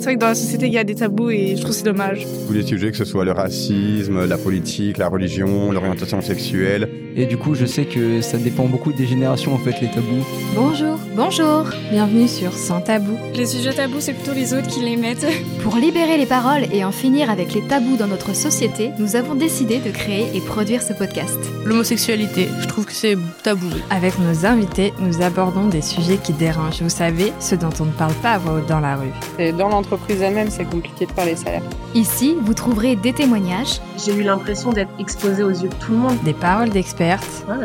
C'est vrai que dans la société, il y a des tabous et je trouve c'est dommage. Tous les sujets, que ce soit le racisme, la politique, la religion, l'orientation sexuelle. Et du coup, je sais que ça dépend beaucoup des générations en fait, les tabous. Bonjour, bonjour, bienvenue sur Sans Tabou. Les sujets tabous, c'est plutôt les autres qui les mettent. Pour libérer les paroles et en finir avec les tabous dans notre société, nous avons décidé de créer et produire ce podcast. L'homosexualité, je trouve que c'est tabou. Avec nos invités, nous abordons des sujets qui dérangent. Vous savez, ceux dont on ne parle pas à voix haute dans la rue. Et dans l'entreprise elle-même, c'est compliqué de parler salaire. Ici, vous trouverez des témoignages. J'ai eu l'impression d'être exposée aux yeux de tout le monde. Des paroles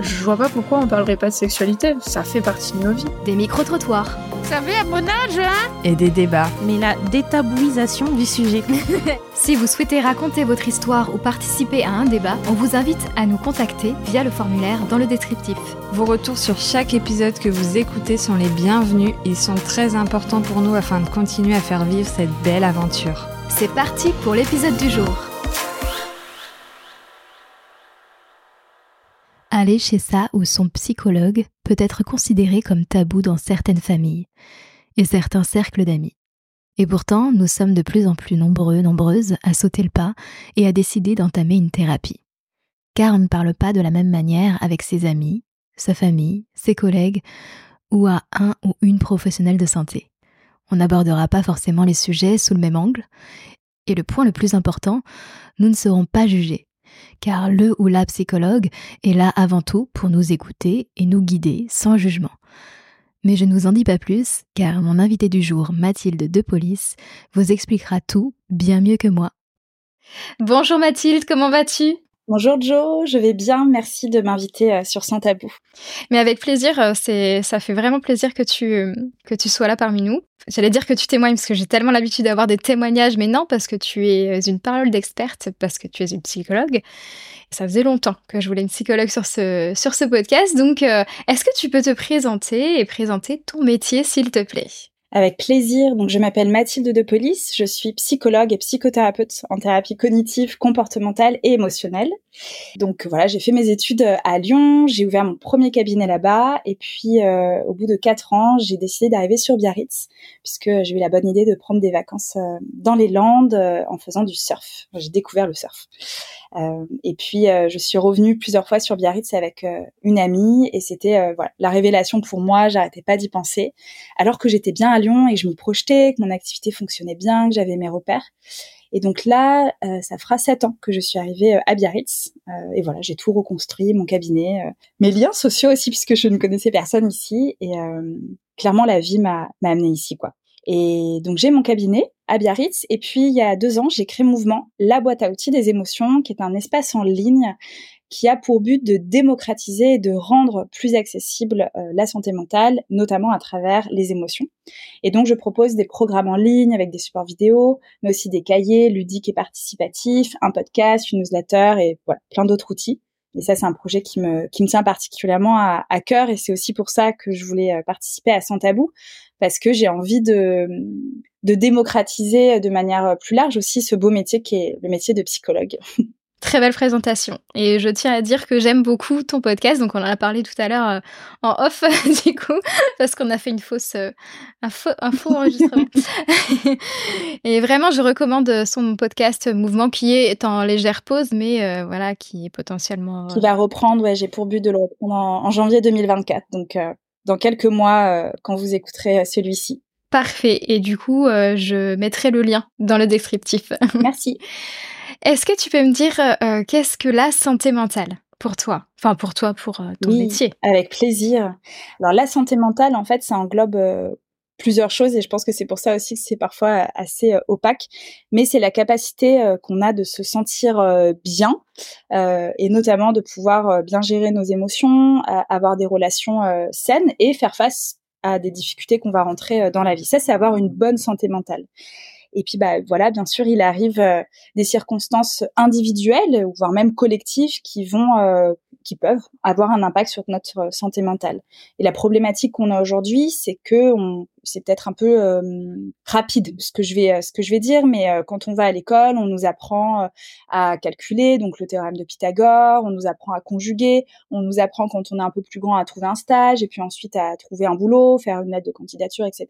je vois pas pourquoi on parlerait pas de sexualité. Ça fait partie de nos vies. Des micro-trottoirs. Vous savez, à mon âge, hein Et des débats. Mais la détabouisation du sujet. si vous souhaitez raconter votre histoire ou participer à un débat, on vous invite à nous contacter via le formulaire dans le descriptif. Vos retours sur chaque épisode que vous écoutez sont les bienvenus. Ils sont très importants pour nous afin de continuer à faire vivre cette belle aventure. C'est parti pour l'épisode du jour. Aller chez sa ou son psychologue peut être considéré comme tabou dans certaines familles et certains cercles d'amis. Et pourtant, nous sommes de plus en plus nombreux, nombreuses à sauter le pas et à décider d'entamer une thérapie. Car on ne parle pas de la même manière avec ses amis, sa famille, ses collègues ou à un ou une professionnelle de santé. On n'abordera pas forcément les sujets sous le même angle. Et le point le plus important, nous ne serons pas jugés, car le ou la psychologue est là avant tout pour nous écouter et nous guider sans jugement. Mais je ne vous en dis pas plus, car mon invité du jour, Mathilde de Police, vous expliquera tout bien mieux que moi. Bonjour Mathilde, comment vas-tu? Bonjour Joe, je vais bien, merci de m'inviter euh, sur Sans Tabou. Mais avec plaisir, euh, c'est ça fait vraiment plaisir que tu que tu sois là parmi nous. J'allais dire que tu témoignes parce que j'ai tellement l'habitude d'avoir des témoignages, mais non parce que tu es une parole d'experte, parce que tu es une psychologue. Ça faisait longtemps que je voulais une psychologue sur ce sur ce podcast, donc euh, est-ce que tu peux te présenter et présenter ton métier s'il te plaît? Avec plaisir. Donc, je m'appelle Mathilde de Police. Je suis psychologue et psychothérapeute en thérapie cognitive, comportementale et émotionnelle. Donc, voilà, j'ai fait mes études à Lyon. J'ai ouvert mon premier cabinet là-bas. Et puis, euh, au bout de quatre ans, j'ai décidé d'arriver sur Biarritz puisque j'ai eu la bonne idée de prendre des vacances euh, dans les Landes euh, en faisant du surf. J'ai découvert le surf. Euh, et puis euh, je suis revenue plusieurs fois sur Biarritz avec euh, une amie et c'était voilà la révélation pour moi. J'arrêtais pas d'y penser, alors que j'étais bien à Lyon et que je m'y projetais, que mon activité fonctionnait bien, que j'avais mes repères. Et donc là, ça fera sept ans que je suis arrivée à Biarritz. et voilà, j'ai tout reconstruit, mon cabinet, mes liens sociaux aussi, puisque je ne connaissais personne ici. Et clairement, la vie m'a amenée ici, quoi. Et donc j'ai mon cabinet à Biarritz. Et puis il y a deux ans, j'ai créé Mouvement, la boîte à outils des émotions, qui est un espace en ligne qui a pour but de démocratiser et de rendre plus accessible euh, la santé mentale, notamment à travers les émotions. Et donc je propose des programmes en ligne avec des supports vidéo, mais aussi des cahiers ludiques et participatifs, un podcast, une newsletter et voilà, plein d'autres outils. Et ça, c'est un projet qui me, qui me tient particulièrement à, à cœur et c'est aussi pour ça que je voulais euh, participer à Sans Tabou parce que j'ai envie de, de démocratiser de manière plus large aussi ce beau métier qui est le métier de psychologue. Très belle présentation. Et je tiens à dire que j'aime beaucoup ton podcast. Donc, on en a parlé tout à l'heure euh, en off, du coup, parce qu'on a fait une fausse, euh, un, faux, un faux enregistrement. et vraiment, je recommande son podcast Mouvement qui est en légère pause, mais euh, voilà, qui est potentiellement. Qui va reprendre, ouais, j'ai pour but de le reprendre en, janvier 2024. Donc, dans quelques mois, quand vous écouterez celui-ci. Parfait. Et du coup, je mettrai le lien dans le descriptif. Merci. Est-ce que tu peux me dire euh, qu'est-ce que la santé mentale pour toi? Enfin, pour toi, pour euh, ton oui, métier. Avec plaisir. Alors, la santé mentale, en fait, ça englobe euh, plusieurs choses et je pense que c'est pour ça aussi que c'est parfois assez opaque. Mais c'est la capacité qu'on a de se sentir bien et notamment de pouvoir bien gérer nos émotions, avoir des relations saines et faire face à des difficultés qu'on va rentrer dans la vie. Ça, c'est avoir une bonne santé mentale. Et puis, bah, voilà, bien sûr, il arrive euh, des circonstances individuelles, voire même collectives, qui vont euh, qui peuvent avoir un impact sur notre santé mentale. Et la problématique qu'on a aujourd'hui, c'est que on, c'est peut-être un peu euh, rapide ce que je vais ce que je vais dire, mais euh, quand on va à l'école, on nous apprend euh, à calculer, donc le théorème de Pythagore, on nous apprend à conjuguer, on nous apprend quand on est un peu plus grand à trouver un stage et puis ensuite à trouver un boulot, faire une lettre de candidature, etc.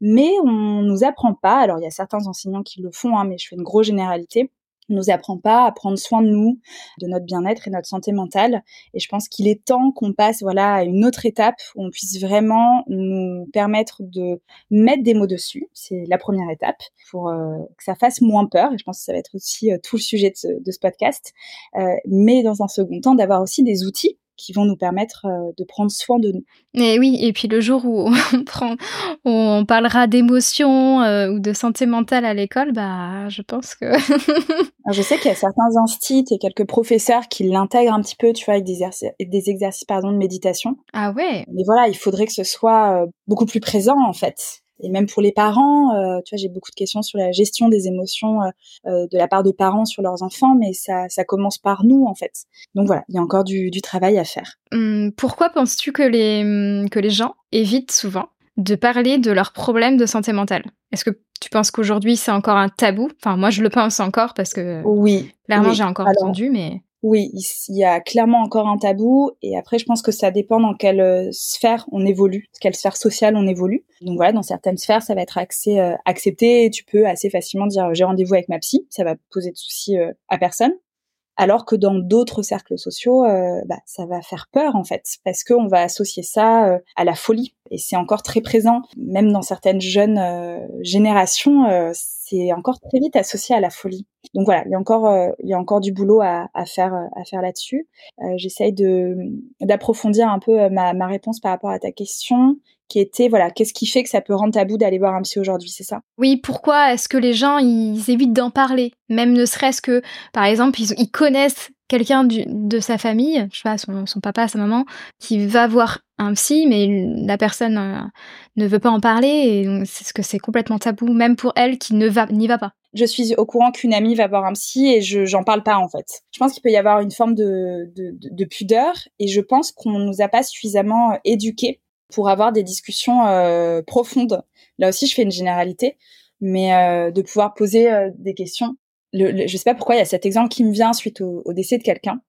Mais on nous apprend pas. Alors il y a certains enseignants qui le font, hein, mais je fais une grosse généralité nous apprend pas à prendre soin de nous, de notre bien-être et notre santé mentale. Et je pense qu'il est temps qu'on passe voilà à une autre étape où on puisse vraiment nous permettre de mettre des mots dessus. C'est la première étape pour euh, que ça fasse moins peur. Et je pense que ça va être aussi euh, tout le sujet de ce, de ce podcast. Euh, mais dans un second temps, d'avoir aussi des outils qui vont nous permettre euh, de prendre soin de nous. Et oui, et puis le jour où on prend, on parlera d'émotions euh, ou de santé mentale à l'école, bah, je pense que. je sais qu'il y a certains instits et quelques professeurs qui l'intègrent un petit peu, tu vois, avec des, exercices, des exercices pardon de méditation. Ah ouais. Mais voilà, il faudrait que ce soit euh, beaucoup plus présent en fait et même pour les parents, euh, tu vois, j'ai beaucoup de questions sur la gestion des émotions euh, euh, de la part de parents sur leurs enfants, mais ça, ça commence par nous en fait. Donc voilà, il y a encore du, du travail à faire. Hum, pourquoi penses-tu que les hum, que les gens évitent souvent de parler de leurs problèmes de santé mentale? Est-ce que tu penses qu'aujourd'hui c'est encore un tabou? Enfin, moi je le pense encore parce que oui, clairement j'ai encore entendu, mais oui, il y a clairement encore un tabou et après je pense que ça dépend dans quelle euh, sphère on évolue, quelle sphère sociale on évolue. Donc voilà, dans certaines sphères ça va être euh, accepté et tu peux assez facilement dire j'ai rendez-vous avec ma psy, ça va poser de soucis euh, à personne. Alors que dans d'autres cercles sociaux, bah, ça va faire peur en fait, parce qu'on va associer ça à la folie. Et c'est encore très présent, même dans certaines jeunes générations, c'est encore très vite associé à la folie. Donc voilà, il y a encore, euh, il y a encore du boulot à, faire, à faire là-dessus. Euh, J'essaye d'approfondir un peu euh, ma réponse par rapport à ta question qui était voilà qu'est-ce qui fait que ça peut rendre tabou d'aller voir un psy aujourd'hui c'est ça? Oui pourquoi est-ce que les gens ils évitent d'en parler? Même ne serait-ce que par exemple ils, ils connaissent quelqu'un de sa famille je sais pas son, son, papa sa maman qui va voir un psy mais la personne euh, ne veut pas en parler et c'est ce que c'est complètement tabou même pour elle qui ne va n'y va pas. Je suis au courant qu'une amie va voir un psy et je j'en parle pas en fait. Je pense qu'il peut y avoir une forme de, de, de, de pudeur et je pense qu'on nous a pas suffisamment éduqués pour avoir des discussions euh, profondes. Là aussi, je fais une généralité, mais euh, de pouvoir poser euh, des questions. Le, le, je sais pas pourquoi il y a cet exemple qui me vient suite au, au décès de quelqu'un.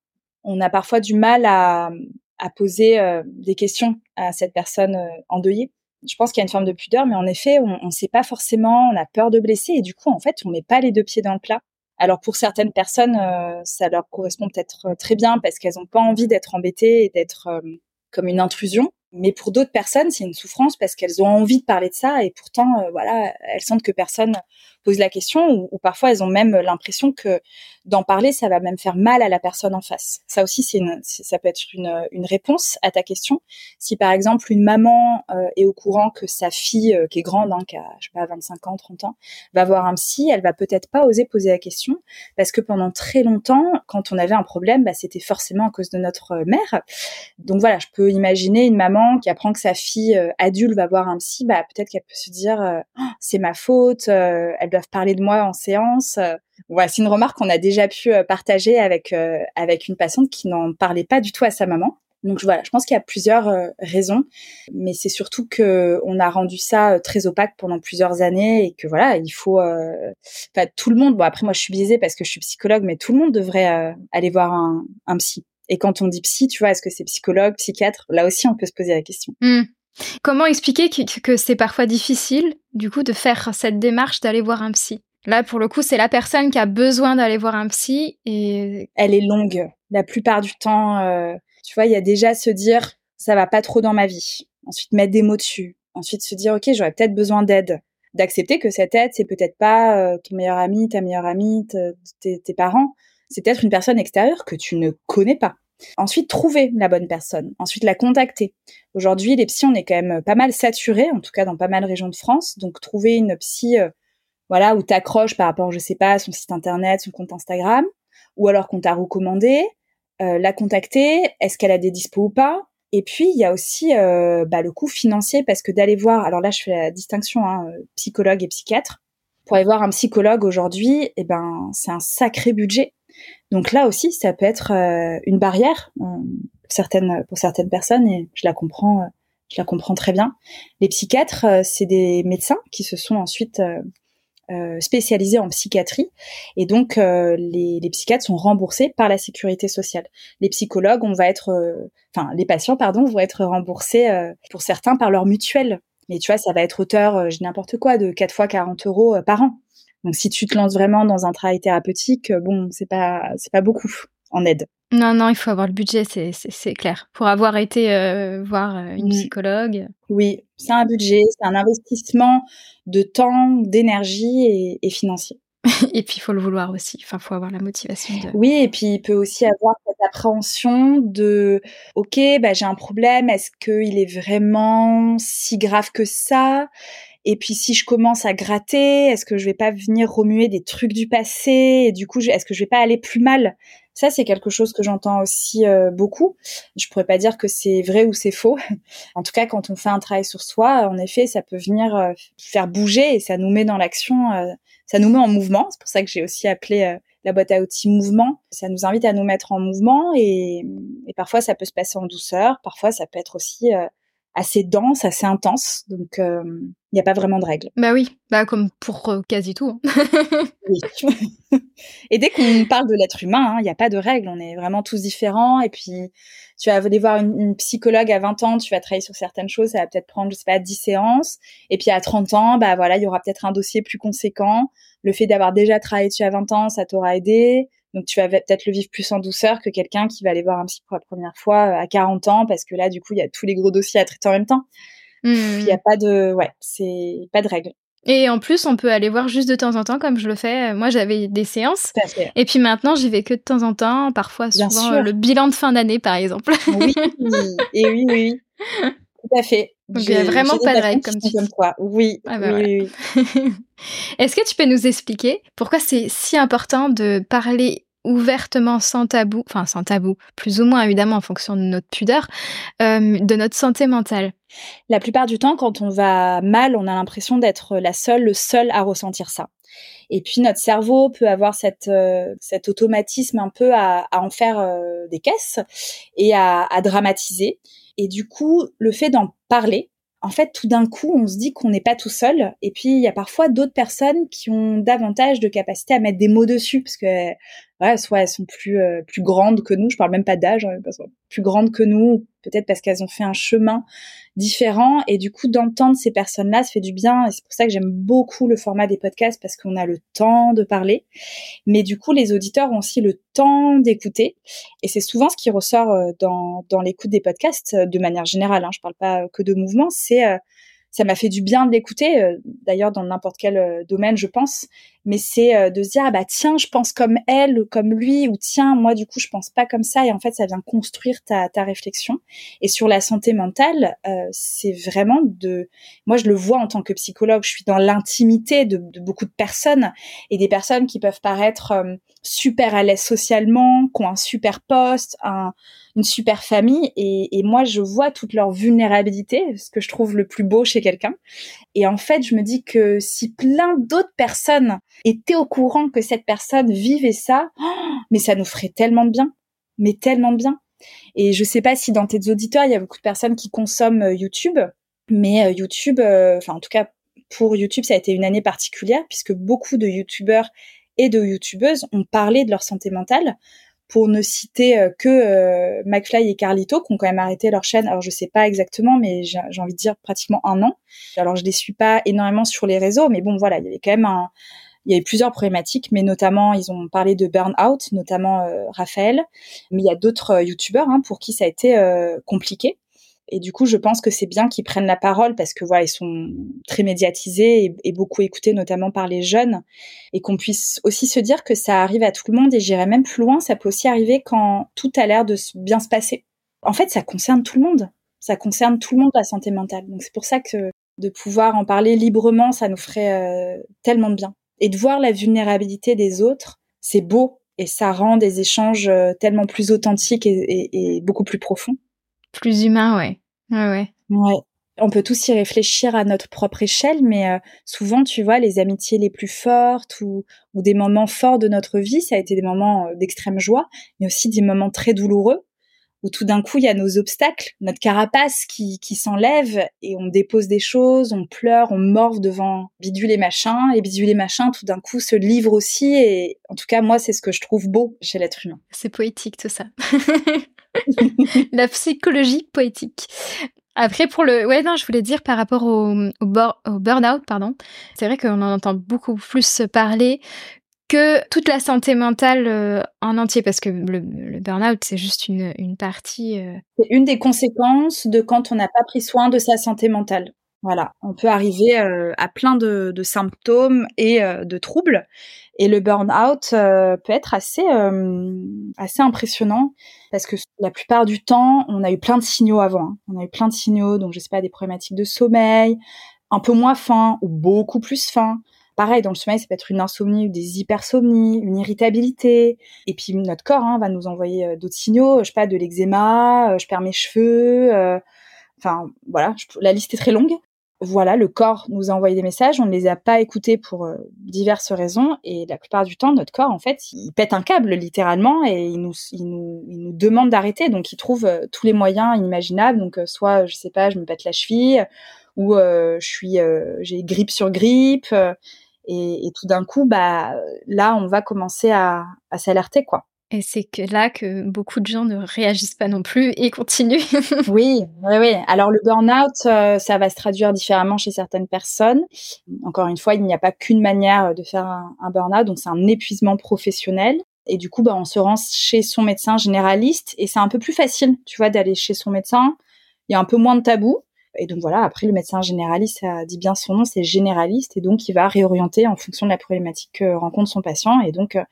On a parfois du mal à, à poser euh, des questions à cette personne euh, endeuillée. Je pense qu'il y a une forme de pudeur, mais en effet, on ne sait pas forcément, on a peur de blesser, et du coup, en fait, on met pas les deux pieds dans le plat. Alors pour certaines personnes, euh, ça leur correspond peut-être très bien parce qu'elles n'ont pas envie d'être embêtées et d'être comme une intrusion. Mais pour d'autres personnes, c'est une souffrance parce qu'elles ont envie de parler de ça et pourtant, euh, voilà, elles sentent que personne pose la question ou, parfois elles ont même l'impression que d'en parler, ça va même faire mal à la personne en face. Ça aussi, c'est ça peut être une, une, réponse à ta question. Si par exemple une maman euh, est au courant que sa fille, euh, qui est grande, hein, qui a je sais pas 25 ans, 30 ans, va voir un psy, elle va peut-être pas oser poser la question parce que pendant très longtemps, quand on avait un problème, bah, c'était forcément à cause de notre mère. Donc voilà, je peux imaginer une maman qui apprend que sa fille euh, adulte va voir un psy, bah peut-être qu'elle peut se dire euh, oh, c'est ma faute, euh, elles parler de moi en séance. Voilà, c'est une remarque qu'on a déjà pu partager avec avec une patiente qui n'en parlait pas du tout à sa maman. Donc voilà, je pense qu'il y a plusieurs raisons, mais c'est surtout que on a rendu ça très opaque pendant plusieurs années et que voilà, il faut, enfin tout le monde. Bon après moi je suis biaisée parce que je suis psychologue, mais tout le monde devrait aller voir un, un psy. Et quand on dit psy, tu vois, est-ce que c'est psychologue, psychiatre? Là aussi, on peut se poser la question. Mmh. Comment expliquer que, c'est parfois difficile, du coup, de faire cette démarche d'aller voir un psy? Là, pour le coup, c'est la personne qui a besoin d'aller voir un psy et... Elle est longue. La plupart du temps, euh, tu vois, il y a déjà se dire, ça va pas trop dans ma vie. Ensuite, mettre des mots dessus. Ensuite, se dire, OK, j'aurais peut-être besoin d'aide. D'accepter que cette aide, c'est peut-être pas euh, ton meilleur ami, ta meilleure amie, tes parents c'est peut-être une personne extérieure que tu ne connais pas. Ensuite, trouver la bonne personne. Ensuite, la contacter. Aujourd'hui, les psys, on est quand même pas mal saturés, en tout cas dans pas mal de régions de France. Donc, trouver une psy, euh, voilà, où t'accroches par rapport, je sais pas, à son site internet, son compte Instagram, ou alors qu'on t'a recommandé, euh, la contacter. Est-ce qu'elle a des dispos ou pas? Et puis, il y a aussi euh, bah, le coût financier, parce que d'aller voir, alors là, je fais la distinction, hein, psychologue et psychiatre. Pour aller voir un psychologue aujourd'hui, eh ben, c'est un sacré budget. Donc là aussi, ça peut être une barrière certaines pour certaines personnes et je la comprends je la comprends très bien. Les psychiatres, c'est des médecins qui se sont ensuite euh, spécialisés en psychiatrie et donc euh, les, les, psychiatres sont remboursés par la sécurité sociale. Les psychologues, on va être, euh, enfin les patients, pardon, vont être remboursés pour certains par leur mutuelle. Mais tu vois, ça va être hauteur, je n'importe quoi, de 4 fois 40 euros par an. Donc si tu te lances vraiment dans un travail thérapeutique, bon, c'est pas c'est pas beaucoup en aide. Non, non, il faut avoir le budget, c'est clair. Pour avoir été voir une psychologue. Oui, c'est un budget, c'est un investissement de temps, d'énergie et, financier. et puis il faut le vouloir aussi. Enfin, faut avoir la motivation. De... Oui, et puis il peut aussi avoir cette appréhension de, ok, bah j'ai un problème. Est-ce qu'il est vraiment si grave que ça? Et puis si je commence à gratter, est-ce que je vais pas venir remuer des trucs du passé Et du coup, est-ce que je vais pas aller plus mal? Ça, c'est quelque chose que j'entends aussi euh, beaucoup. Je pourrais pas dire que c'est vrai ou c'est faux. en tout cas, quand on fait un travail sur soi, en effet, ça peut venir euh, faire bouger et ça nous met dans l'action, euh, ça nous met en mouvement. C'est pour ça que j'ai aussi appelé la boîte à outils mouvement. Ça nous invite à nous mettre en mouvement et, et parfois ça peut se passer en douceur, parfois ça peut être aussi assez dense, assez intense. Donc, il euh, n'y a pas vraiment de règles. Bah oui, bah comme pour euh, quasi tout. Hein. oui. et dès qu'on parle de l'être humain, il hein, n'y a pas de règles. On est vraiment tous différents. Et puis, tu vas aller voir une, psychologue à 20 ans, tu vas travailler sur certaines choses, ça va peut-être prendre, je sais pas, 10 séances. Et puis à 30 ans, bah voilà, il y aura peut-être un dossier plus conséquent. Le fait d'avoir déjà travaillé dessus à 20 ans, ça t'aura aidé. Donc tu vas peut-être le vivre plus en douceur que quelqu'un qui va aller voir un psy pour la première fois euh, à 40 ans parce que là du coup il y a tous les gros dossiers à traiter en même temps. Il n'y a mmh. pas de ouais, c'est pas de règle. Et en plus, on peut aller voir juste de temps en temps, comme je le fais. Moi, j'avais des séances. Et puis maintenant, j'y vais que de temps en temps, parfois souvent euh, le bilan de fin d'année, par exemple. oui, et oui, oui. Tout à fait. Donc, il n'y a vraiment pas de règle comme tu comme toi. Oui, ah oui, oui. Est-ce que tu peux nous expliquer pourquoi c'est si important de parler ouvertement, sans tabou, enfin sans tabou, plus ou moins évidemment en fonction de notre pudeur, euh, de notre santé mentale? La plupart du temps, quand on va mal, on a l'impression d'être la seule, le seul à ressentir ça. Et puis notre cerveau peut avoir cette, euh, cet automatisme un peu à, à en faire euh, des caisses et à, à dramatiser. Et du coup, le fait d'en parler, en fait, tout d'un coup, on se dit qu'on n'est pas tout seul. Et puis, il y a parfois d'autres personnes qui ont davantage de capacité à mettre des mots dessus, parce que ouais, soit elles sont plus euh, plus grandes que nous. Je parle même pas d'âge, hein, plus grandes que nous, peut-être parce qu'elles ont fait un chemin différent. Et du coup, d'entendre ces personnes-là, ça fait du bien. Et c'est pour ça que j'aime beaucoup le format des podcasts parce qu'on a le temps de parler. Mais du coup, les auditeurs ont aussi le temps d'écouter. Et c'est souvent ce qui ressort euh, dans dans l'écoute des podcasts euh, de manière générale. Hein, je parle pas que de mouvement, c'est ça m'a fait du bien de l'écouter, euh, d'ailleurs dans n'importe quel euh, domaine, je pense. Mais c'est euh, de se dire ah bah tiens, je pense comme elle comme lui, ou tiens moi du coup je pense pas comme ça. Et en fait, ça vient construire ta, ta réflexion. Et sur la santé mentale, c'est vraiment de, moi je le vois en tant que psychologue, je suis dans l'intimité de, de, beaucoup de personnes et des personnes qui peuvent paraître super à l'aise socialement, qui ont un super poste, un une super famille et, et, moi je vois toute leur vulnérabilité, ce que je trouve le plus beau chez quelqu'un. Et en fait, je me dis que si plein d'autres personnes étaient au courant que cette personne vivait ça, mais ça nous ferait tellement de bien, mais tellement de bien. Et je sais pas si dans tes auditeurs, il y a beaucoup de personnes qui consomment euh, YouTube, mais euh, YouTube, euh, enfin en tout cas pour YouTube, ça a été une année particulière puisque beaucoup de YouTubeurs et de YouTubeuses ont parlé de leur santé mentale pour ne citer euh, que euh, McFly et Carlito qui ont quand même arrêté leur chaîne. Alors je sais pas exactement, mais j'ai envie de dire pratiquement un an. Alors je les suis pas énormément sur les réseaux, mais bon voilà, il y avait quand même un, il y avait plusieurs problématiques, mais notamment ils ont parlé de burn-out, notamment euh, Raphaël, mais il y a d'autres youtubeurs hein, pour qui ça a été compliqué. Et du coup, je pense que c'est bien qu'ils prennent la parole parce que voilà, ils sont très médiatisés et, beaucoup écoutés, notamment par les jeunes, et qu'on puisse aussi se dire que ça arrive à tout le monde. Et j'irai même plus loin, ça peut aussi arriver quand tout a l'air de bien se passer. En fait, ça concerne tout le monde. Ça concerne tout le monde la santé mentale. Donc c'est pour ça que de pouvoir en parler librement, ça nous ferait euh, tellement de bien. Et de voir la vulnérabilité des autres, c'est beau et ça rend des échanges euh, tellement plus authentiques et beaucoup plus profonds. Plus humain, ouais. On peut tous y réfléchir à notre propre échelle, mais euh, souvent, tu vois, les amitiés les plus fortes ou, ou, des moments forts de notre vie, ça a été des moments euh, d'extrême joie, mais aussi des moments très douloureux où tout d'un coup il y a nos obstacles, notre carapace qui, qui s'enlève et on dépose des choses, on pleure, on morve devant bidule et machin, et bidule et machin tout d'un coup se livre aussi et en tout cas moi c'est ce que je trouve beau chez l'être humain. C'est poétique tout ça. La psychologie poétique. Après, pour le, ouais, non, je voulais dire par rapport au, au, burn-out, pardon. C'est vrai qu'on en entend beaucoup plus parler que toute la santé mentale euh, en entier, parce que le, burn-out, c'est juste une, une partie. Euh, c'est une des conséquences de quand on n'a pas pris soin de sa santé mentale. Voilà, on peut arriver euh, à plein de, de symptômes et de troubles. Et le burn-out peut être assez, assez impressionnant parce que la plupart du temps, on a eu plein de signaux avant. Hein. On a eu plein de signaux, donc je sais pas, des problématiques de sommeil, un peu moins faim ou beaucoup plus faim, Pareil, dans le sommeil, ça peut être une insomnie ou des hypersomnies, une irritabilité. Et puis notre corps hein, va nous envoyer euh, d'autres signaux, je sais pas, de l'eczéma, euh, je perds mes cheveux. Euh, enfin, voilà, la liste est très longue. Voilà, le corps nous a envoyé des messages, on ne les a pas écoutés pour diverses raisons, et la plupart du temps, notre corps, en fait, il pète un câble littéralement et il nous, il nous, il nous demande d'arrêter. Donc, il trouve tous les moyens inimaginables. Donc, soit, je sais pas, je me pète la cheville, ou je suis, j'ai grippe sur grippe. Et, et tout d'un coup, bah là, on va commencer à, à s'alerter, quoi. Et c'est que là que beaucoup de gens ne réagissent pas non plus et continuent. oui, oui, oui. Alors le burn-out, euh, ça va se traduire différemment chez certaines personnes. Encore une fois, il n'y a pas qu'une manière de faire un, un burn-out, donc c'est un épuisement professionnel. Et du coup, bah, on se rend chez son médecin généraliste et c'est un peu plus facile, tu vois, d'aller chez son médecin. Il y a un peu moins de tabous. Et donc voilà, après le médecin généraliste, ça dit bien son nom, c'est généraliste, et donc il va réorienter en fonction de la problématique que rencontre son patient. Et donc euh,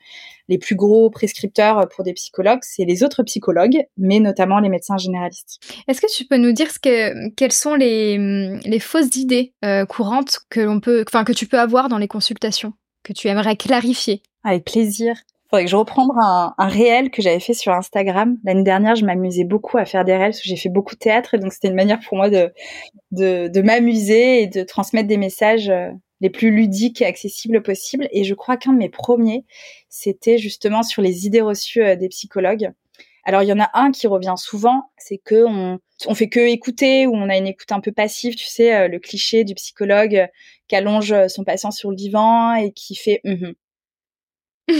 les plus gros prescripteurs pour des psychologues, c'est les autres psychologues, mais notamment les médecins généralistes. Est-ce que tu peux nous dire ce que, quelles sont les, les fausses idées euh, courantes que l'on peut, enfin que tu peux avoir dans les consultations, que tu aimerais clarifier? Avec plaisir je reprendre un, un réel que j'avais fait sur Instagram. L'année dernière, je m'amusais beaucoup à faire des réels j'ai fait beaucoup de théâtre et donc c'était une manière pour moi de, m'amuser et de transmettre des messages euh, les plus ludiques et accessibles possibles. Et je crois qu'un de mes premiers, c'était justement sur les idées reçues euh, des psychologues. Alors il y en a un qui revient souvent, c'est que on, fait que écouter ou on a une écoute un peu passive, tu sais, euh, le cliché du psychologue qui allonge son patient sur le divan et qui fait mm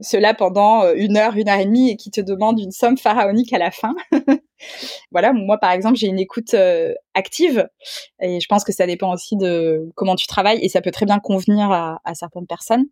Cela pendant euh, une heure, une heure et demie et qui te demande une somme pharaonique à la fin. voilà, moi par exemple, j'ai une écoute euh, active et je pense que ça dépend aussi de comment tu travailles et ça peut très bien convenir à, certaines personnes.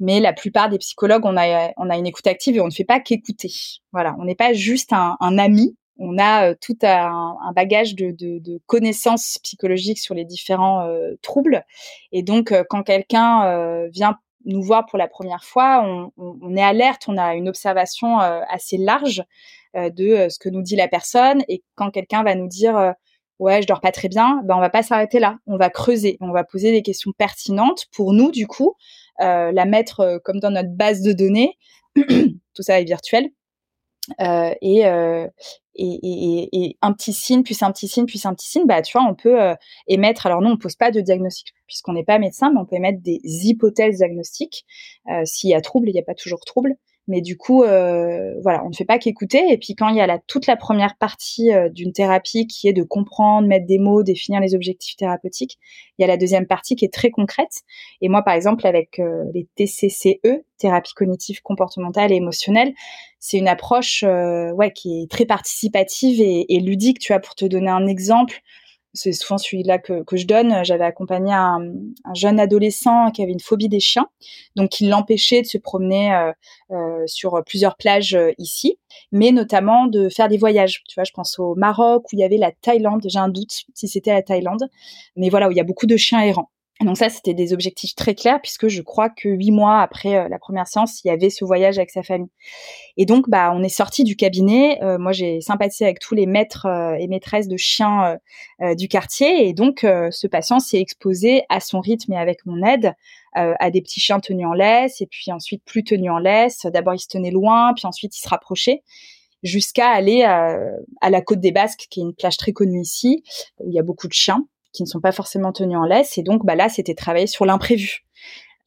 Mais la plupart des psychologues, on a, on a une écoute active et on ne fait pas qu'écouter. Voilà, on n'est pas juste un, ami, on a euh, tout un, bagage de, connaissances psychologiques sur les différents troubles. Et donc, quand quelqu'un vient nous voir pour la première fois, on, est alerte, on a une observation euh, assez large euh, de euh, ce que nous dit la personne. Et quand quelqu'un va nous dire ouais, je dors pas très bien, ben on va pas s'arrêter là, on va creuser, on va poser des questions pertinentes pour nous du coup, la mettre comme dans notre base de données. Tout ça est virtuel. Euh, et, euh, et, et, et, un petit signe, puis un petit signe, puis un petit signe, bah tu vois, on peut euh, émettre. Alors nous, on pose pas de diagnostic puisqu'on n'est pas médecin, mais on peut émettre des hypothèses diagnostiques. S'il y a trouble, il n'y a pas toujours trouble. Mais du coup, euh, voilà, on ne fait pas qu'écouter. Et puis quand il y a la, toute la première partie euh, d'une thérapie qui est de comprendre, mettre des mots, définir les objectifs thérapeutiques, il y a la deuxième partie qui est très concrète. Et moi, par exemple, avec euh, les TCCE, thérapie cognitive, comportementale et émotionnelle, c'est une approche ouais qui est très participative et, et ludique. Tu vois, pour te donner un exemple, c'est souvent celui-là que, que, je donne. J'avais accompagné un, un, jeune adolescent qui avait une phobie des chiens, donc il l'empêchait de se promener euh, euh, sur plusieurs plages euh, ici, mais notamment de faire des voyages. Tu vois, je pense au Maroc où il y avait la Thaïlande. J'ai un doute si c'était la Thaïlande, mais voilà où il y a beaucoup de chiens errants. Donc ça, c'était des objectifs très clairs puisque je crois que huit mois après euh, la première séance, il y avait ce voyage avec sa famille. Et donc, bah, on est sorti du cabinet. Euh, moi, j'ai sympathisé avec tous les maîtres euh, et maîtresses de chiens du quartier. Et donc, ce patient s'est exposé à son rythme et avec mon aide à des petits chiens tenus en laisse et puis ensuite plus tenus en laisse. D'abord, il se tenait loin, puis ensuite, il se rapprochait jusqu'à aller à, la côte des Basques, qui est une plage très connue ici, où il y a beaucoup de chiens qui ne sont pas forcément tenus en laisse. Et donc, bah là, c'était travailler sur l'imprévu.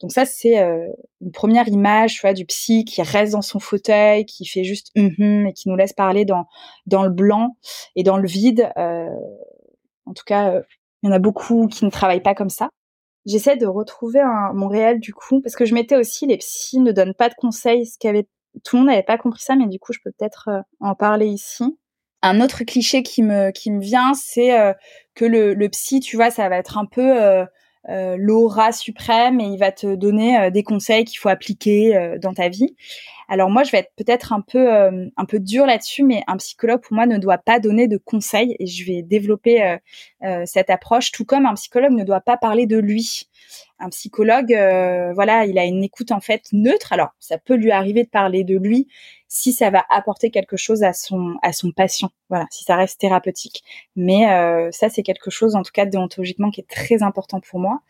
Donc ça, c'est euh, une première image, tu du psy qui reste dans son fauteuil, qui fait juste hum et qui nous laisse parler dans dans le blanc et dans le vide. Euh, en tout cas, euh, il y en a beaucoup qui ne travaillent pas comme ça. J'essaie de retrouver un, mon réel du coup, parce que je mettais aussi les psys ne donnent pas de conseils, tout le monde n'avait pas compris ça, mais du coup, je peux peut-être en parler ici. Un autre cliché qui me qui me vient, c'est le, psy, tu vois, ça va être un peu euh, l'aura suprême et il va te donner euh, des conseils qu'il faut appliquer euh, dans ta vie. Alors moi, je vais être peut-être un peu un peu dur là-dessus, mais un psychologue pour moi ne doit pas donner de conseils et je vais développer cette approche. Tout comme un psychologue ne doit pas parler de lui. Un psychologue, voilà, il a une écoute en fait neutre. Alors ça peut lui arriver de parler de lui, si ça va apporter quelque chose à son à son patient. Voilà, si ça reste thérapeutique. Mais euh, ça, c'est quelque chose, en tout cas déontologiquement, qui est très important pour moi.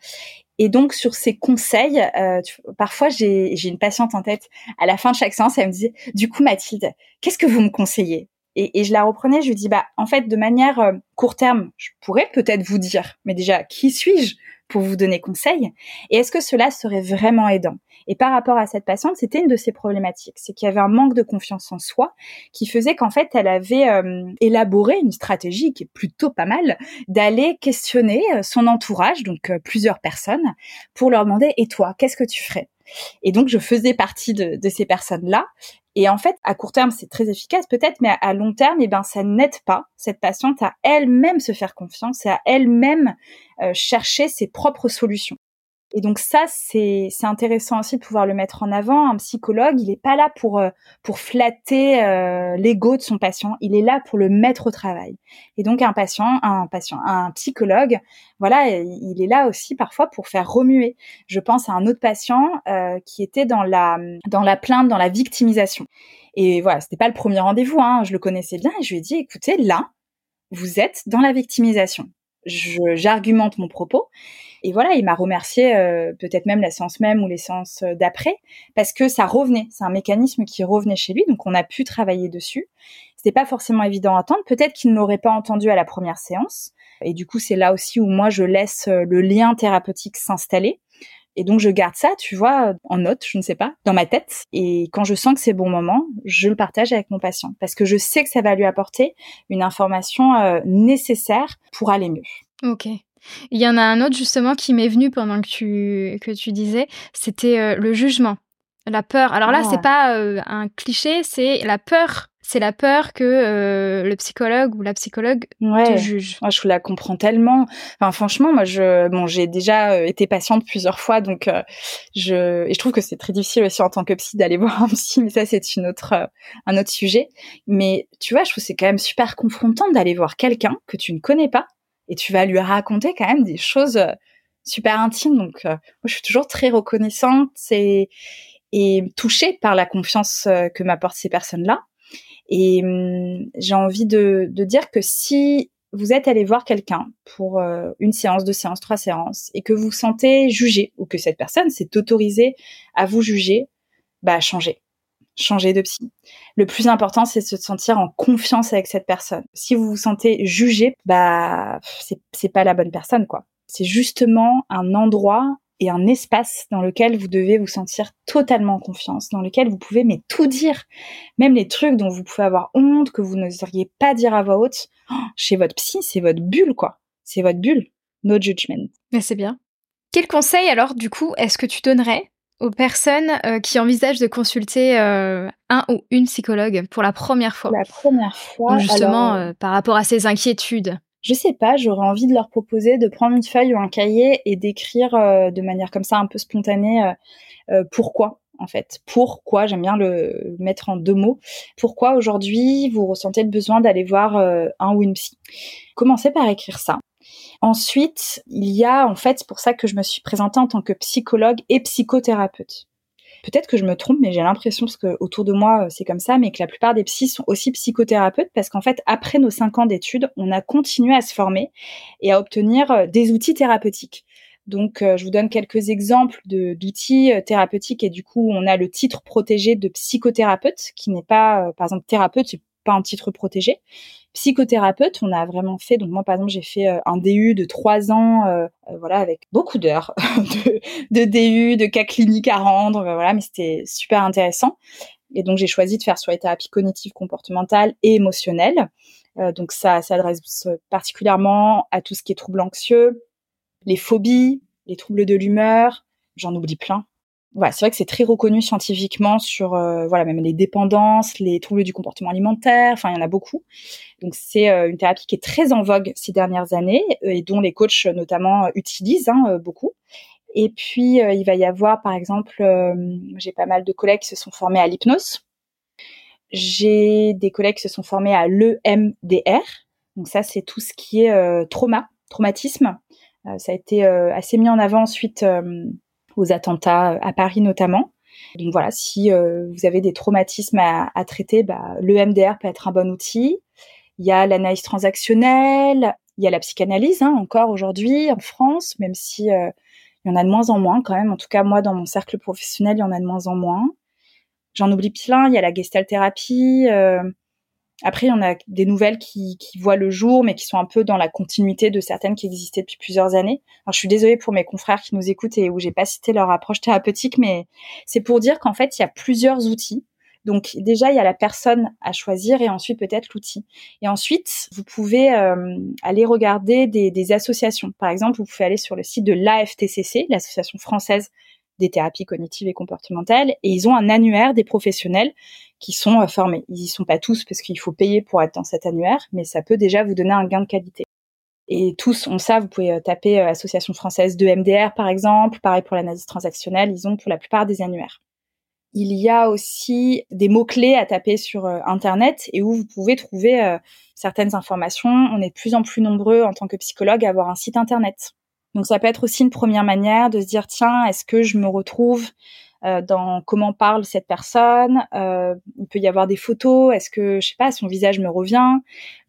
Et donc sur ces conseils, euh, parfois j'ai une patiente en tête. À la fin de chaque séance, elle me dit "Du coup, Mathilde, qu'est-ce que vous me conseillez? Et, et, je la reprenais, je lui dis bah en fait de manière euh, court terme, je pourrais peut-être vous dire, mais déjà qui suis-je? Pour vous donner conseil. Et est-ce que cela serait vraiment aidant? Et par rapport à cette patiente, c'était une de ses problématiques, c'est qu'il y avait un manque de confiance en soi qui faisait qu'en fait, elle avait euh, élaboré une stratégie qui est plutôt pas mal d'aller questionner euh, son entourage, donc euh, plusieurs personnes, pour leur demander "Et toi, qu'est-ce que tu ferais? Et donc, je faisais partie de, de ces personnes-là. Et en fait, à court terme, c'est très efficace peut-être, mais à long terme, eh ben, ça n'aide pas cette patiente à elle-même se faire confiance et à elle-même euh, chercher ses propres solutions. Et donc ça, c'est c'est intéressant aussi de pouvoir le mettre en avant. Un psychologue, il n'est pas là pour euh, pour flatter euh, l'ego de son patient. Il est là pour le mettre au travail. Et donc un patient, un patient, un psychologue, voilà, il est là aussi parfois pour faire remuer. Je pense à un autre patient euh, qui était dans la dans la plainte, dans la victimisation. Et voilà, c'était pas le premier rendez-vous. Hein, je le connaissais bien et je lui ai dit, écoutez, là, vous êtes dans la victimisation j'argumente mon propos. Et voilà, il m'a remercié euh, peut-être même la séance même ou les séances euh, d'après parce que ça revenait. C'est un mécanisme qui revenait chez lui, donc on a pu travailler dessus. C'était pas forcément évident à entendre. Peut-être qu'il ne l'aurait pas entendu à la première séance. Et du coup, c'est là aussi où moi je laisse euh, le lien thérapeutique s'installer. Et donc je garde ça, tu vois, en note, je ne sais pas, dans ma tête. Et quand je sens que c'est bon moment, je le partage avec mon patient parce que je sais que ça va lui apporter une information euh, nécessaire pour aller mieux. Ok. Il y en a un autre justement qui m'est venu pendant que tu que tu disais, c'était euh, le jugement, la peur. Alors là, c'est ah. pas euh, un cliché, c'est la peur c'est la peur que euh, le psychologue ou la psychologue te juge. Moi, je la comprends tellement. Enfin, franchement, moi, je, bon, j'ai déjà euh, été patiente plusieurs fois, donc euh, je, et je trouve que c'est très difficile aussi en tant que psy d'aller voir un psy, mais ça, c'est une autre, un autre sujet. Mais tu vois, je trouve c'est quand même super confrontant d'aller voir quelqu'un que tu ne connais pas et tu vas lui raconter quand même des choses super intimes. Donc, moi, je suis toujours très reconnaissante et, et touchée par la confiance que m'apportent ces personnes-là. Et hum, j'ai envie de, de, dire que si vous êtes allé voir quelqu'un pour euh, une séance, deux séances, trois séances, et que vous sentez jugé, ou que cette personne s'est autorisée à vous juger, bah changez. Changez de psy. Le plus important, c'est de se sentir en confiance avec cette personne. Si vous vous sentez jugé, bah c'est pas la bonne personne, quoi. C'est justement un endroit et un espace dans lequel vous devez vous sentir totalement en confiance, dans lequel vous pouvez mais tout dire, même les trucs dont vous pouvez avoir honte, que vous n'oseriez pas dire à voix haute. Oh, chez votre psy, c'est votre bulle, quoi. C'est votre bulle. No judgment. Mais c'est bien. Quel conseil alors, du coup, est-ce que tu donnerais aux personnes euh, qui envisagent de consulter euh, un ou une psychologue pour la première fois? La première fois. justement, euh, par rapport à ces inquiétudes je sais pas, j'aurais envie de leur proposer de prendre une feuille ou un cahier et d'écrire euh, de manière comme ça un peu spontanée euh, euh, pourquoi en fait. Pourquoi, j'aime bien le mettre en deux mots, pourquoi aujourd'hui vous ressentez le besoin d'aller voir un ou une psy? Commencez par écrire ça. Ensuite, il y a en fait, c'est pour ça que je me suis présentée en tant que psychologue et psychothérapeute. Peut-être que je me trompe, mais j'ai l'impression, parce que autour de moi, euh, c'est comme ça, mais que la plupart des psys sont aussi psychothérapeutes, parce qu'en fait, après nos cinq ans d'études, on a continué à se former et à obtenir euh, des outils thérapeutiques. Donc, euh, je vous donne quelques exemples d'outils thérapeutiques et du coup, on a le titre protégé de psychothérapeute, qui n'est pas, par exemple, thérapeute, c'est pas un titre protégé. Psychothérapeute, on a vraiment fait. Donc moi, par exemple, j'ai fait un DU de trois ans, voilà, avec beaucoup d'heures de, de, DU, de cas cliniques à rendre, voilà, mais c'était super intéressant. Et donc j'ai choisi de faire sur les thérapies cognitives, comportementales et émotionnelles. donc ça s'adresse particulièrement à tout ce qui est troubles anxieux, les phobies, les troubles de l'humeur, j'en oublie plein. Voilà, c'est vrai que c'est très reconnu scientifiquement sur euh, voilà même les dépendances, les troubles du comportement alimentaire, enfin il y en a beaucoup. Donc c'est euh, une thérapie qui est très en vogue ces dernières années euh, et dont les coachs notamment utilisent hein, beaucoup. Et puis il va y avoir par exemple, j'ai pas mal de collègues qui se sont formés à l'hypnose. J'ai des collègues qui se sont formés à l'EMDR. Donc ça c'est tout ce qui est trauma, traumatisme. ça a été assez mis en avant suite aux attentats à Paris notamment. Donc voilà, si euh, vous avez des traumatismes à, traiter, bah, le MDR peut être un bon outil. Il y a l'analyse transactionnelle, il y a la psychanalyse hein, encore aujourd'hui en France, même si euh, il y en a de moins en moins quand même. En tout cas, moi, dans mon cercle professionnel, il y en a de moins en moins. J'en oublie plein. Il y a la gestalthérapie. Euh, après, il y en a des nouvelles qui, qui, voient le jour, mais qui sont un peu dans la continuité de certaines qui existaient depuis plusieurs années. Alors, je suis désolée pour mes confrères qui nous écoutent et où j'ai pas cité leur approche thérapeutique, mais c'est pour dire qu'en fait, il y a plusieurs outils. Donc déjà, il y a la personne à choisir et ensuite peut-être l'outil. Et ensuite, vous pouvez euh, aller regarder des, des, associations. Par exemple, vous pouvez aller sur le site de l'AFTCC, l'Association française des thérapies cognitives et comportementales, et ils ont un annuaire des professionnels qui sont euh, formés. Ils y sont pas tous parce qu'il faut payer pour être dans cet annuaire, mais ça peut déjà vous donner un gain de qualité. Et tous ont ça, vous pouvez euh, taper euh, Association française de MDR par exemple, pareil pour l'analyse transactionnelle, ils ont pour la plupart des annuaires. Il y a aussi des mots-clés à taper sur Internet et où vous pouvez trouver certaines informations. On est de plus en plus nombreux en tant que psychologue à avoir un site Internet. Donc ça peut être aussi une première manière de se dire tiens, est-ce que je me retrouve euh, dans comment parle cette personne euh, Il peut y avoir des photos. Est-ce que je sais pas, son visage me revient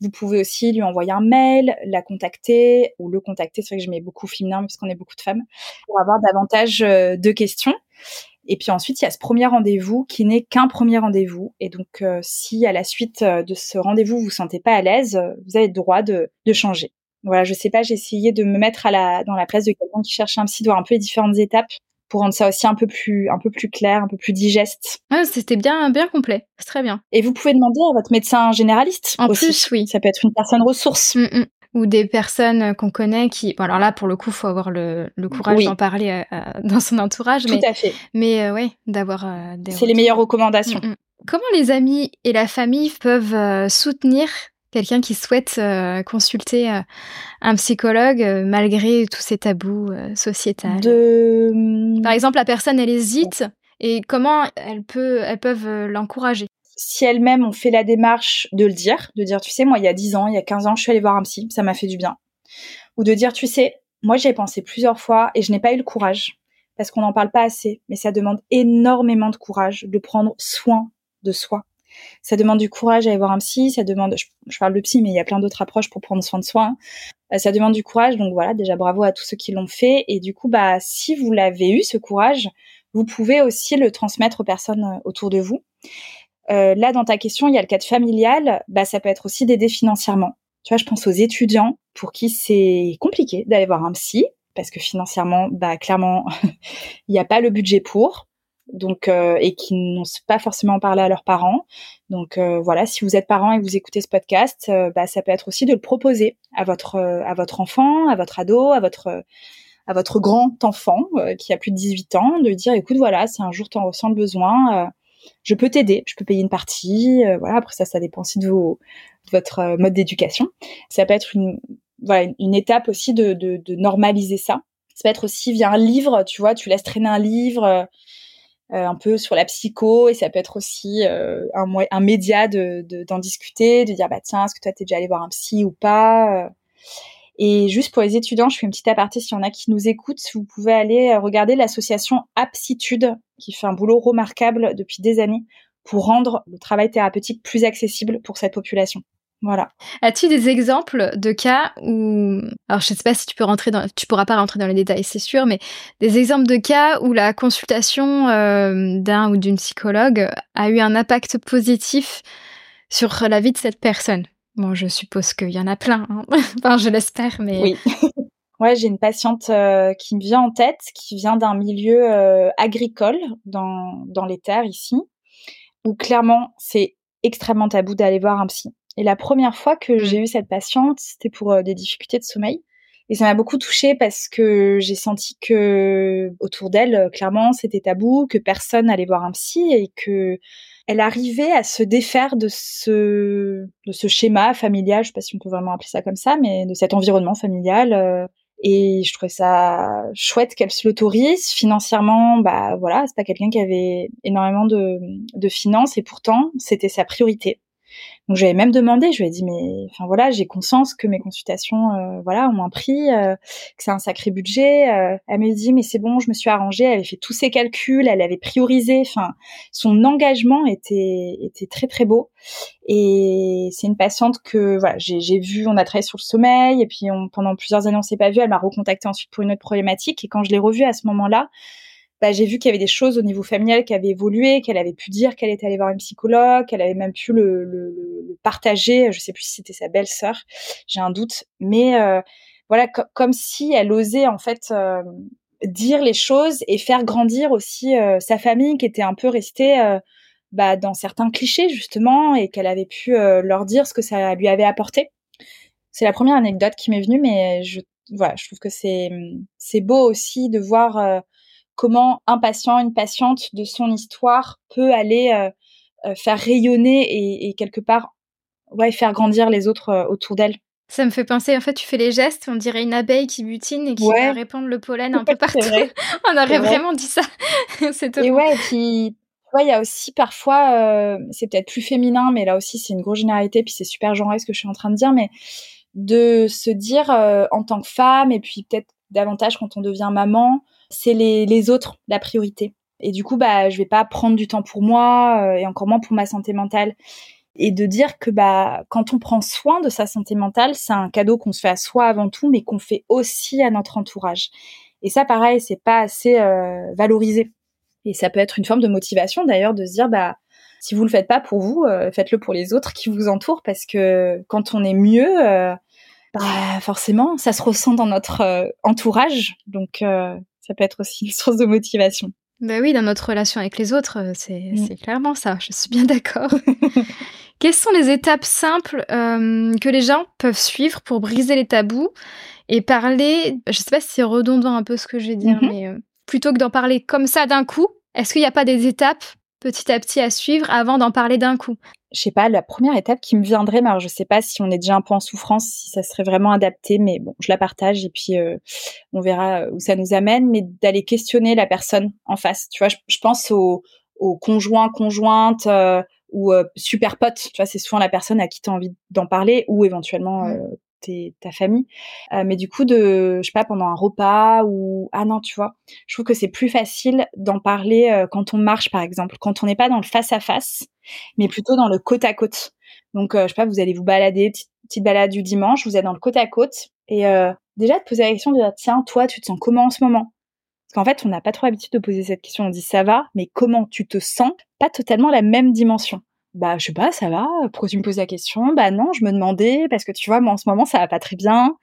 Vous pouvez aussi lui envoyer un mail, la contacter ou le contacter. C'est vrai que je mets beaucoup féminin puisqu'on est beaucoup de femmes pour avoir davantage euh, de questions. Et puis ensuite, il y a ce premier rendez-vous qui n'est qu'un premier rendez-vous. Et donc, si à la suite de ce rendez-vous, vous vous sentez pas à l'aise, vous avez le droit de changer. Voilà, je sais pas, j'ai essayé de me mettre à la, dans la place de quelqu'un qui cherche un psy, de voir un peu les différentes étapes pour rendre ça aussi un peu plus, un peu plus clair, un peu plus digeste. Ah, c'était bien, bien complet. C'est très bien. Et vous pouvez demander à votre médecin généraliste. En aussi. plus, oui. Ça peut être une personne ressource. Mm, mm. Ou des personnes qu'on connaît qui. Bon, alors là, pour le coup, faut avoir le, le courage d'en parler euh, euh, dans son entourage. Tout à fait. Mais euh, ouais, d'avoir des. C'est les meilleures recommandations. Mm, Comment les amis et la famille peuvent soutenir quelqu'un qui souhaite euh, consulter euh, un psychologue euh, malgré tous ces tabous sociétals. De... Par exemple, la personne, elle hésite et comment elle peut, elles peuvent l'encourager? Si elles-mêmes ont fait la démarche de le dire, de dire, tu sais, moi, il y a 10 ans, il y a 15 ans, je suis allée voir un psy, ça m'a fait du bien. Ou de dire, tu sais, moi, j'ai pensé plusieurs fois et je n'ai pas eu le courage parce qu'on n'en parle pas assez, mais ça demande énormément de courage de prendre soin de soi ça demande du courage à aller voir un psy, ça demande, je, parle de psy, mais il y a plein d'autres approches pour prendre soin de soi. Hein. Euh, ça demande du courage, donc voilà, déjà bravo à tous ceux qui l'ont fait. Et du coup, bah, si vous l'avez eu, ce courage, vous pouvez aussi le transmettre aux personnes euh, autour de vous. Euh, là, dans ta question, il y a le cadre familial, bah, ça peut être aussi d'aider financièrement. Tu vois, je pense aux étudiants pour qui c'est compliqué d'aller voir un psy, parce que financièrement, bah, clairement, il n'y a pas le budget pour donc euh, et qui n'ont pas forcément parlé à leurs parents. Donc euh, voilà, si vous êtes parent et que vous écoutez ce podcast, euh, bah, ça peut être aussi de le proposer à votre à votre enfant, à votre ado, à votre à votre grand enfant qui a plus de 18 ans, de dire écoute voilà, si un jour tu en ressens le besoin, je peux t'aider, je peux payer une partie. voilà, après ça, ça dépend aussi de, vos, de votre mode d'éducation. Ça peut être une voilà une étape aussi de, de, de normaliser ça. Ça peut être aussi via un livre, tu vois, tu laisses traîner un livre euh, un peu sur la psycho et ça peut être aussi euh, un, un média de, d'en discuter, de dire bah tiens est-ce que toi t'es déjà allé voir un psy ou pas euh. et juste pour les étudiants, je fais une petite aparté s'il y en a qui nous écoutent, vous pouvez aller regarder l'association Aptitude qui fait un boulot remarquable depuis des années pour rendre le travail thérapeutique plus accessible pour cette population. Voilà. As-tu des exemples de cas où, alors je ne sais pas si tu peux rentrer dans, tu pourras pas rentrer dans les détails, c'est sûr, mais des exemples de cas où la consultation euh, d'un ou d'une psychologue a eu un impact positif sur la vie de cette personne? Bon, je suppose qu'il y en a plein. Hein. enfin, je l'espère, mais. Oui. ouais, j'ai une patiente euh, qui me vient en tête, qui vient d'un milieu euh, agricole dans, dans les terres ici, où clairement, c'est extrêmement tabou d'aller voir un psy. Et la première fois que j'ai eu cette patiente, c'était pour euh, des difficultés de sommeil. Et ça m'a beaucoup touchée parce que j'ai senti que autour d'elle, clairement, c'était tabou, que personne allait voir un psy et que elle arrivait à se défaire de ce de ce schéma familial, je sais pas si on peut vraiment appeler ça comme ça, mais de cet environnement familial. Euh, et je trouvais ça chouette qu'elle se l'autorise financièrement. Bah voilà, c'est pas quelqu'un qui avait énormément de, de finances et pourtant c'était sa priorité. Donc j'avais même demandé, je lui ai dit mais enfin voilà, j'ai conscience que mes consultations euh, voilà ont un prix, euh, que c'est un sacré budget. Euh. elle m'a dit mais c'est bon, je me suis arrangée, elle avait fait tous ses calculs, elle avait priorisé, enfin son engagement était était très très beau. Et c'est une patiente que voilà, j'ai vu, on a travaillé sur le sommeil et puis on, pendant plusieurs années on s'est pas vu, elle m'a recontacté ensuite pour une autre problématique et quand je l'ai revue à ce moment-là, bah, j'ai vu qu'il y avait des choses au niveau familial qui avaient évolué, qu'elle avait pu dire qu'elle était allée voir une psychologue, qu'elle avait même pu le, partager. Je sais plus si c'était sa belle-sœur, j'ai un doute, mais euh, voilà, comme si elle osait en fait euh, dire les choses et faire grandir aussi euh, sa famille qui était un peu restée bah, dans certains clichés justement et qu'elle avait pu leur dire ce que ça lui avait apporté. C'est la première anecdote qui m'est venue, mais je voilà, je trouve que c'est c'est beau aussi de voir comment un patient, une patiente de son histoire peut aller euh, euh, faire rayonner et, et, quelque part ouais, faire grandir les autres euh, autour d'elle. Ça me fait penser, en fait, tu fais les gestes, on dirait une abeille qui butine et qui va répandre le pollen un peu partout. on aurait vraiment dit ça. c'est Et ouais, et puis il y a aussi parfois, c'est peut-être plus féminin, mais là aussi c'est une grosse généralité, puis c'est super genré ce que je suis en train de dire, mais de se dire en tant que femme, et puis peut-être davantage quand on devient maman, c'est les, les autres la priorité. Et du coup, bah, je vais pas prendre du temps pour moi euh, et encore moins pour ma santé mentale. Et de dire que bah, quand on prend soin de sa santé mentale, c'est un cadeau qu'on se fait à soi avant tout, mais qu'on fait aussi à notre entourage. Et ça, pareil, c'est pas assez euh, valorisé. Et ça peut être une forme de motivation d'ailleurs de se dire bah si vous le faites pas pour vous, euh, faites-le pour les autres qui vous entourent parce que quand on est mieux, bah forcément, ça se ressent dans notre entourage. Donc ça peut être aussi une source de motivation. Bah oui, dans notre relation avec les autres, euh, mm. c'est clairement ça, je suis bien d'accord. Quelles sont les étapes simples euh, que les gens peuvent suivre pour briser les tabous et parler, je sais pas si c'est redondant un peu ce que je vais dire, mm-hmm. mais euh, plutôt que d'en parler comme ça d'un coup, est-ce qu'il n'y a pas des étapes petit à petit à suivre avant d'en parler d'un coup je sais pas, la première étape qui me viendrait, mais alors je sais pas si on est déjà un peu en souffrance, si ça serait vraiment adapté, mais bon, je la partage et puis euh, on verra où ça nous amène, mais d'aller questionner la personne en face. Tu vois, je, pense aux, aux conjoints, conjointes euh, ou euh, super potes. Tu vois, c'est souvent la personne à qui tu as envie d'en parler ou éventuellement mmh ta famille. Euh, mais du coup, de, je sais pas, pendant un repas ou ah non, tu vois, je trouve que c'est plus facile d'en parler euh, quand on marche, par exemple, quand on n'est pas dans le face à face, mais plutôt dans le côte à côte. Donc, euh, je sais pas, vous allez vous balader, petite, balade du dimanche, vous êtes dans le côte à côte et déjà de poser la question de dire tiens, toi, tu te sens comment en ce moment? Parce qu'en fait, on n'a pas trop l'habitude de poser cette question. On dit ça va, mais comment tu te sens? Pas totalement la même dimension bah je sais pas, ça va. Pourquoi tu me poses la question? Bah non, je me demandais parce que tu vois, moi en ce moment ça va pas très bien,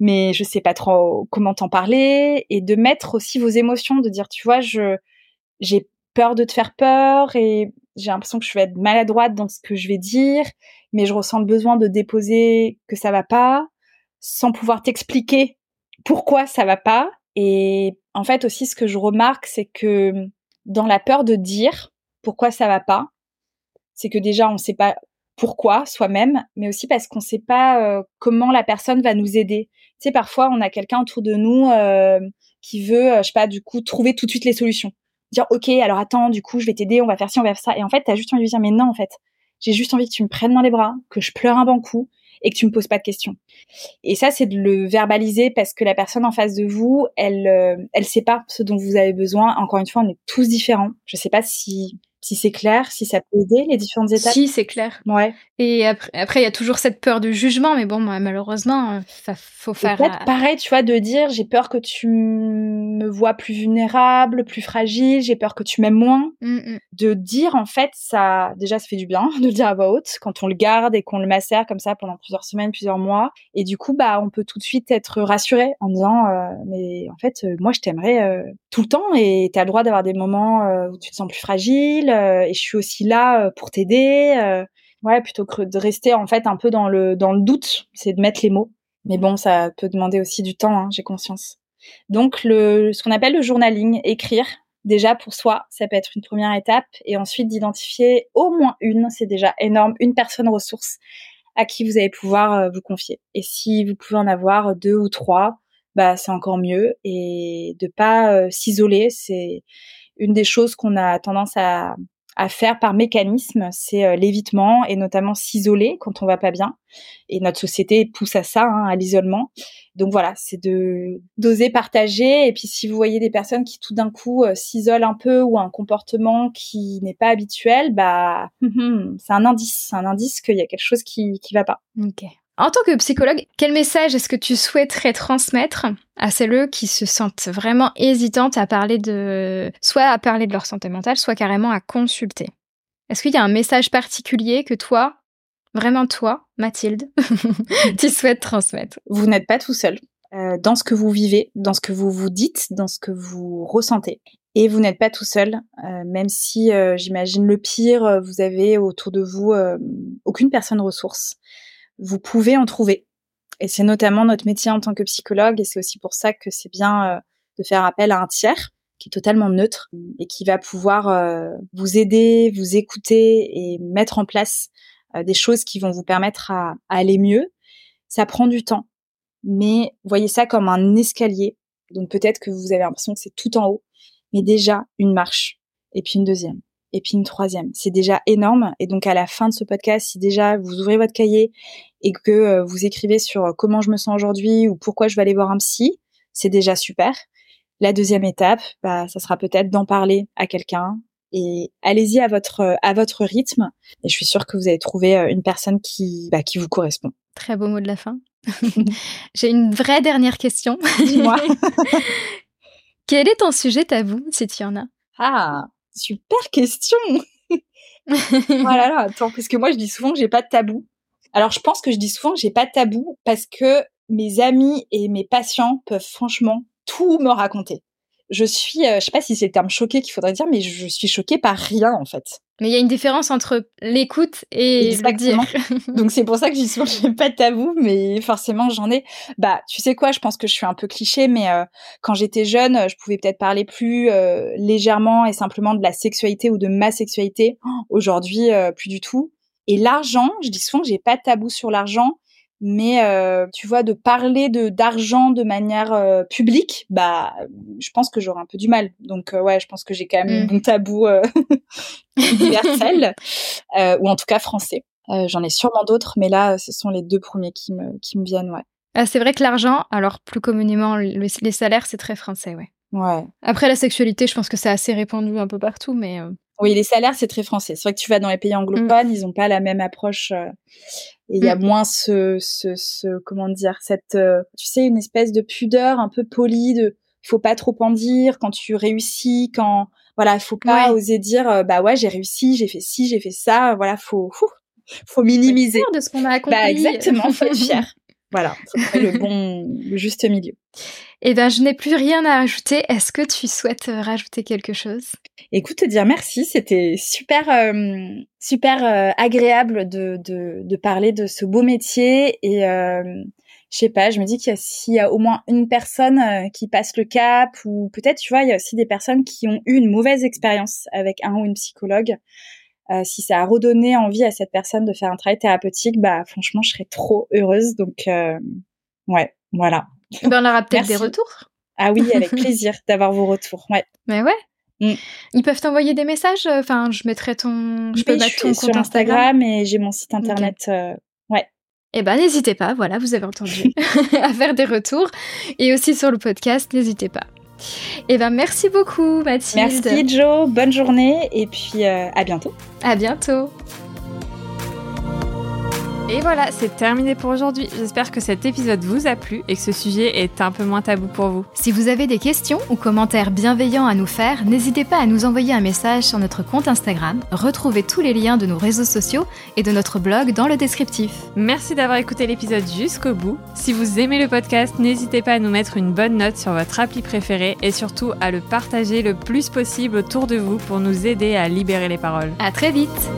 mais je sais pas trop comment t'en parler et de mettre aussi vos émotions, de dire tu vois, je j'ai peur de te faire peur et j'ai l'impression que je vais être maladroite dans ce que je vais dire, mais je ressens le besoin de déposer que ça va pas sans pouvoir t'expliquer pourquoi ça va pas. Et en fait aussi ce que je remarque c'est que dans la peur de dire pourquoi ça va pas, c'est que déjà on ne sait pas pourquoi soi-même, mais aussi parce qu'on ne sait pas euh, comment la personne va nous aider. Tu sais, parfois on a quelqu'un autour de nous euh, qui veut, euh, je sais pas, du coup trouver tout de suite les solutions. Dire ok, alors attends, du coup je vais t'aider, on va faire ci, on va faire ça. Et en fait, t'as juste envie de dire mais non en fait, j'ai juste envie que tu me prennes dans les bras, que je pleure un bon coup et que tu me poses pas de questions. Et ça, c'est de le verbaliser parce que la personne en face de vous, elle, elle sait pas ce dont vous avez besoin. Encore une fois, on est tous différents. Je sais pas si si c'est clair, si ça peut aider les différentes étapes. Si c'est clair. Ouais. Et après, il y a toujours cette peur du jugement, mais bon, malheureusement, ça faut faire. Peut-être pareil, tu vois, de dire j'ai peur que tu me vois plus vulnérable, plus fragile, j'ai peur que tu m'aimes moins. Mm, De dire en fait ça, déjà ça fait du bien de le dire à voix haute quand on le garde et qu'on le macère comme ça pendant plusieurs semaines, plusieurs mois. Et du coup bah on peut tout de suite être rassuré en disant euh, mais en fait euh, moi je t'aimerais euh, tout le temps et t'as le droit d'avoir des moments euh, où tu te sens plus fragile euh, et je suis aussi là euh, pour t'aider. euh. ouais plutôt que de rester en fait un peu dans le dans le doute, c'est de mettre les mots. Mais bon ça peut demander aussi du temps, hein, j'ai conscience. Donc le ce qu'on appelle le journaling, écrire déjà pour soi, ça peut être une première étape et ensuite d'identifier au moins une, c'est déjà énorme, une personne ressource à qui vous allez pouvoir euh, vous confier. Et si vous pouvez en avoir deux ou trois, bah c'est encore mieux et de pas euh, s'isoler, c'est une des choses qu'on a tendance à à faire par mécanisme, c'est euh, l'évitement et notamment s'isoler quand on va pas bien. Et notre société pousse à ça, hein, à l'isolement. Donc voilà, c'est de d'oser partager. Et puis si vous voyez des personnes qui tout d'un coup euh, s'isolent un peu ou un comportement qui n'est pas habituel, bah c'est un indice, c'est un indice qu'il y a quelque chose qui qui va pas. En tant que psychologue, quel message est-ce que tu souhaiterais transmettre à celles qui se sentent vraiment hésitantes à parler de, soit à parler de leur santé mentale, soit carrément à consulter? Est-ce qu'il y a un message particulier que toi, vraiment toi, Mathilde, tu souhaites transmettre? Vous n'êtes pas tout seul euh, dans ce que vous vivez, dans ce que vous vous dites, dans ce que vous ressentez. Et vous n'êtes pas tout seul, euh, même si euh, j'imagine le pire, vous avez autour de vous aucune personne ressource. Vous pouvez en trouver. Et c'est notamment notre métier en tant que psychologue, et c'est aussi pour ça que c'est bien euh, de faire appel à un tiers qui est totalement neutre et qui va pouvoir euh, vous aider, vous écouter et mettre en place euh, des choses qui vont vous permettre à, à aller mieux. Ça prend du temps, mais voyez ça comme un escalier. Donc peut-être que vous avez l'impression que c'est tout en haut, mais déjà une marche, et puis une deuxième, et puis une troisième. C'est déjà énorme. Et donc à la fin de ce podcast, si déjà vous ouvrez votre cahier et que euh, vous écrivez sur euh, comment je me sens aujourd'hui ou pourquoi je vais aller voir un psy, c'est déjà super. La deuxième étape, bah, ça sera peut-être d'en parler à quelqu'un. Et allez-y à votre à votre rythme. Et je suis sûre que vous allez trouver euh, une personne qui bah, qui vous correspond. Très beau mot de la fin. J'ai une vraie dernière question. Dis-moi. Quel est ton sujet tabou, si tu en as? Ah, super question. voilà, là, attends, parce que moi je dis souvent que j'ai pas de tabou. Alors je pense que je dis souvent que j'ai pas de tabou parce que mes amis et mes patients peuvent franchement tout me raconter. Je suis, euh, je sais pas si c'est le terme choqué qu'il faudrait dire, mais je suis choquée par rien en fait. Mais il y a une différence entre l'écoute et Exactement. le dire. Donc c'est pour ça que je dis souvent que j'ai pas de tabou, mais forcément j'en ai. Bah tu sais quoi, je pense que je suis un peu cliché, mais euh, quand j'étais jeune, je pouvais peut-être parler plus euh, légèrement et simplement de la sexualité ou de ma sexualité. Aujourd'hui, euh, plus du tout. Et l'argent, je dis souvent que j'ai pas de tabou sur l'argent, mais euh, tu vois, de parler de d'argent de manière euh, publique, bah je pense que j'aurais un peu du mal. Donc euh, ouais, je pense que j'ai quand même Mm. un bon tabou euh, universel, ou en tout cas français. J'en ai sûrement d'autres, mais là, ce sont les deux premiers qui me, qui me viennent, ouais. Ah, c'est vrai que l'argent, alors plus communément le- les salaires, c'est très français, ouais. Ouais. Après la sexualité, je pense que c'est assez répandu un peu partout, mais Oui, les salaires, c'est très français. C'est vrai que tu vas dans les pays anglophones, ils ont pas la même approche. euh, et il y a Mm. moins ce, ce, ce, comment dire, cette, euh, tu sais, une espèce de pudeur un peu polie de, faut pas trop en dire quand tu réussis, quand, voilà, faut pas Ouais. oser dire, euh, bah ouais, j'ai réussi, j'ai fait ci, j'ai fait ça. Voilà, faut, ouf, faut minimiser. fier de ce qu'on a accompli. Bah exactement, faut être fier. Voilà, faut le bon, le juste milieu. Eh ben, je n'ai plus rien à rajouter. Est-ce que tu souhaites euh, rajouter quelque chose? Écoute, te dire merci, c'était super, euh, super euh, agréable de, parler de ce beau métier et euh, je sais pas, je me dis qu'il y a s'il y a au moins une personne qui passe le cap ou peut-être tu vois, il y a aussi des personnes qui ont eu une mauvaise expérience avec un ou une psychologue. Si ça a redonné envie à cette personne de faire un travail thérapeutique, bah franchement, je serais trop heureuse. Donc ouais, voilà. Eh ben, On aura peut-être des retours. Ah oui, avec plaisir d'avoir vos retours. Ouais. Mais ouais. Mm. Ils peuvent t'envoyer des messages. euh, Enfin, je mettrai ton, je peux mettre je ton compte sur Instagram. Instagram et j'ai mon site internet. euh, ouais. Eh ben, n'hésitez pas. Voilà, vous avez entendu à faire des retours et aussi sur le podcast, n'hésitez pas. Eh ben, merci beaucoup, Mathilde. Merci Jo, bonne journée et puis euh, à bientôt. À bientôt. Et voilà, c'est terminé pour aujourd'hui. J'espère que cet épisode vous a plu et que ce sujet est un peu moins tabou pour vous. Si vous avez des questions ou commentaires bienveillants à nous faire, n'hésitez pas à nous envoyer un message sur notre compte Instagram. Retrouvez tous les liens de nos réseaux sociaux et de notre blog dans le descriptif. Merci d'avoir écouté l'épisode jusqu'au bout. Si vous aimez le podcast, n'hésitez pas à nous mettre une bonne note sur votre appli préférée et surtout à le partager le plus possible autour de vous pour nous aider à libérer les paroles. À très vite